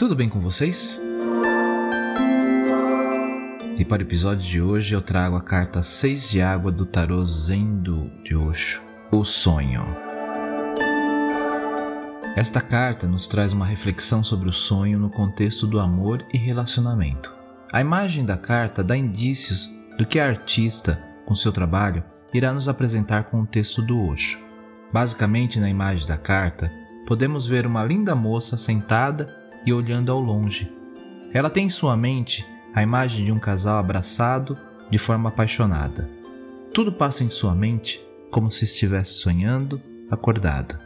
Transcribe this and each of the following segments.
Tudo bem com vocês? E para o episódio de hoje eu trago a carta 6 de água do tarô Zendo de Osho, o sonho. Esta carta nos traz uma reflexão sobre o sonho no contexto do amor e relacionamento. A imagem da carta dá indícios do que a artista, com seu trabalho, irá nos apresentar com o texto do Osho. Basicamente, na imagem da carta, podemos ver uma linda moça sentada e olhando ao longe. Ela tem em sua mente a imagem de um casal abraçado de forma apaixonada. Tudo passa em sua mente como se estivesse sonhando, acordada.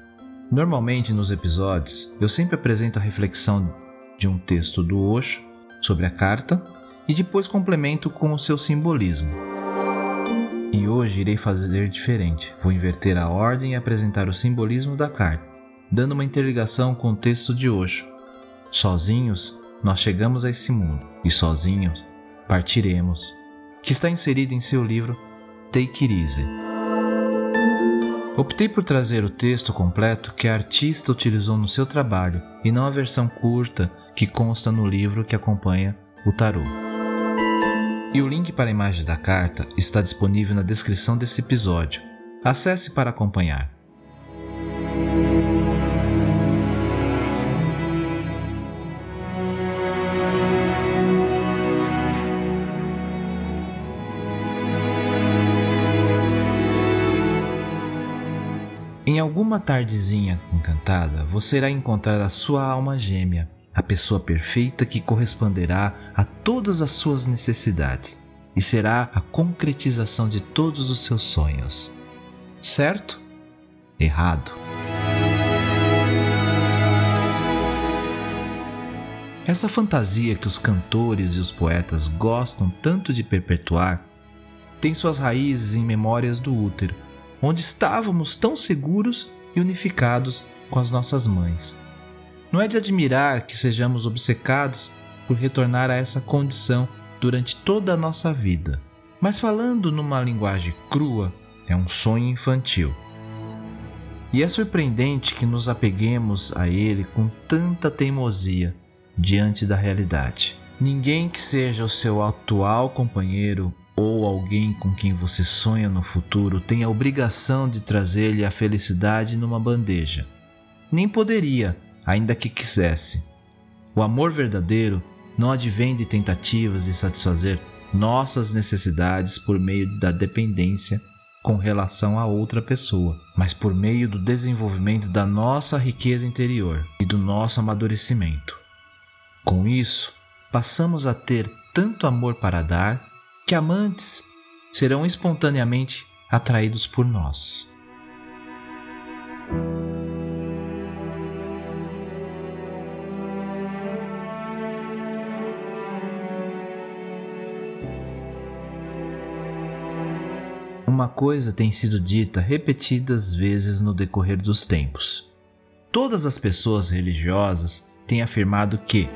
Normalmente nos episódios eu sempre apresento a reflexão de um texto do Osho sobre a carta e depois complemento com o seu simbolismo. E hoje irei fazer diferente. Vou inverter a ordem e apresentar o simbolismo da carta, dando uma interligação com o texto de Osho, Sozinhos nós chegamos a esse mundo e sozinhos partiremos, que está inserido em seu livro Take It Easy. Optei por trazer o texto completo que a artista utilizou no seu trabalho e não a versão curta que consta no livro que acompanha o tarô. E o link para a imagem da carta está disponível na descrição desse episódio. Acesse para acompanhar. Alguma tardezinha encantada, você irá encontrar a sua alma gêmea, a pessoa perfeita que corresponderá a todas as suas necessidades e será a concretização de todos os seus sonhos. Certo? Errado. Essa fantasia que os cantores e os poetas gostam tanto de perpetuar tem suas raízes em memórias do útero onde estávamos tão seguros e unificados com as nossas mães. Não é de admirar que sejamos obcecados por retornar a essa condição durante toda a nossa vida, mas falando numa linguagem crua, é um sonho infantil. E é surpreendente que nos apeguemos a ele com tanta teimosia diante da realidade. Ninguém que seja o seu atual companheiro ou alguém com quem você sonha no futuro tem a obrigação de trazer-lhe a felicidade numa bandeja. Nem poderia, ainda que quisesse. O amor verdadeiro não advém de tentativas de satisfazer nossas necessidades por meio da dependência com relação a outra pessoa, mas por meio do desenvolvimento da nossa riqueza interior e do nosso amadurecimento. Com isso, passamos a ter tanto amor para dar que amantes serão espontaneamente atraídos por nós. Uma coisa tem sido dita repetidas vezes no decorrer dos tempos. Todas as pessoas religiosas têm afirmado que,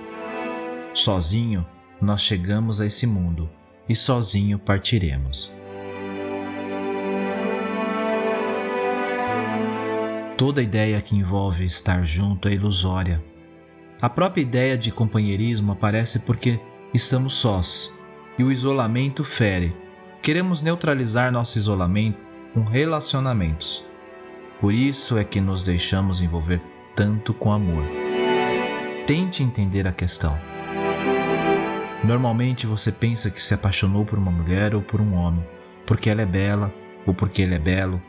sozinho, nós chegamos a esse mundo e sozinho partiremos. Toda ideia que envolve estar junto é ilusória. A própria ideia de companheirismo aparece porque estamos sós e o isolamento fere. Queremos neutralizar nosso isolamento com relacionamentos. Por isso é que nos deixamos envolver tanto com amor. Tente entender a questão. Normalmente você pensa que se apaixonou por uma mulher ou por um homem, porque ela é bela ou porque ele é belo.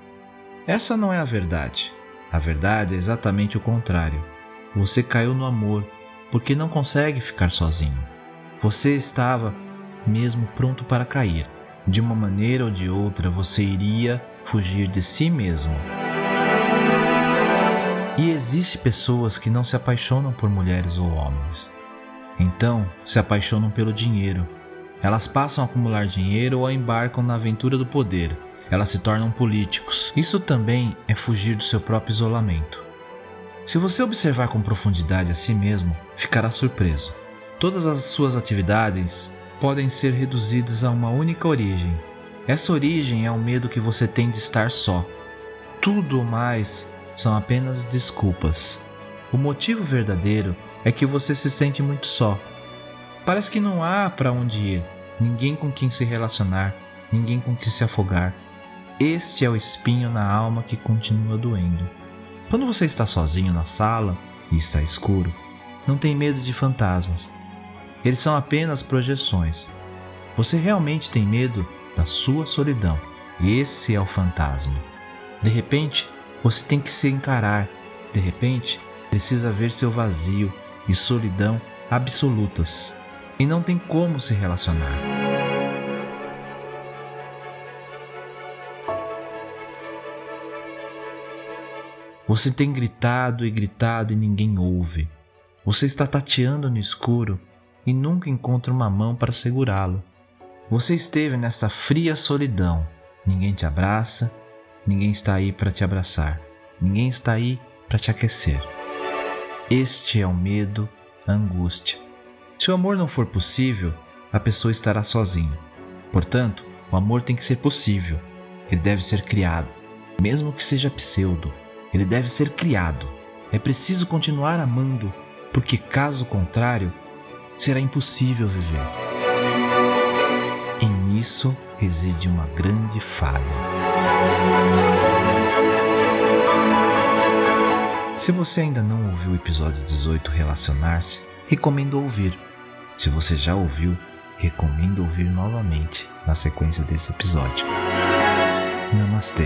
Essa não é a verdade. A verdade é exatamente o contrário. você caiu no amor porque não consegue ficar sozinho. Você estava mesmo pronto para cair. De uma maneira ou de outra, você iria fugir de si mesmo. E existe pessoas que não se apaixonam por mulheres ou homens. Então, se apaixonam pelo dinheiro. Elas passam a acumular dinheiro ou embarcam na aventura do poder. Elas se tornam políticos. Isso também é fugir do seu próprio isolamento. Se você observar com profundidade a si mesmo, ficará surpreso. Todas as suas atividades podem ser reduzidas a uma única origem. Essa origem é o medo que você tem de estar só. Tudo mais são apenas desculpas. O motivo verdadeiro é que você se sente muito só. Parece que não há para onde ir, ninguém com quem se relacionar, ninguém com quem se afogar. Este é o espinho na alma que continua doendo. Quando você está sozinho na sala e está escuro, não tem medo de fantasmas. Eles são apenas projeções. Você realmente tem medo da sua solidão. Esse é o fantasma. De repente, você tem que se encarar. De repente, precisa ver seu vazio e solidão absolutas. E não tem como se relacionar. Você tem gritado e gritado e ninguém ouve. Você está tateando no escuro e nunca encontra uma mão para segurá-lo. Você esteve nesta fria solidão. Ninguém te abraça, ninguém está aí para te abraçar, ninguém está aí para te aquecer. Este é o medo, a angústia. Se o amor não for possível, a pessoa estará sozinha. Portanto, o amor tem que ser possível. Ele deve ser criado, mesmo que seja pseudo. Ele deve ser criado. É preciso continuar amando, porque caso contrário, será impossível viver. E nisso reside uma grande falha. Se você ainda não ouviu o episódio 18 Relacionar-se, recomendo ouvir. Se você já ouviu, recomendo ouvir novamente na sequência desse episódio. Namastê.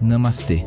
Namastê.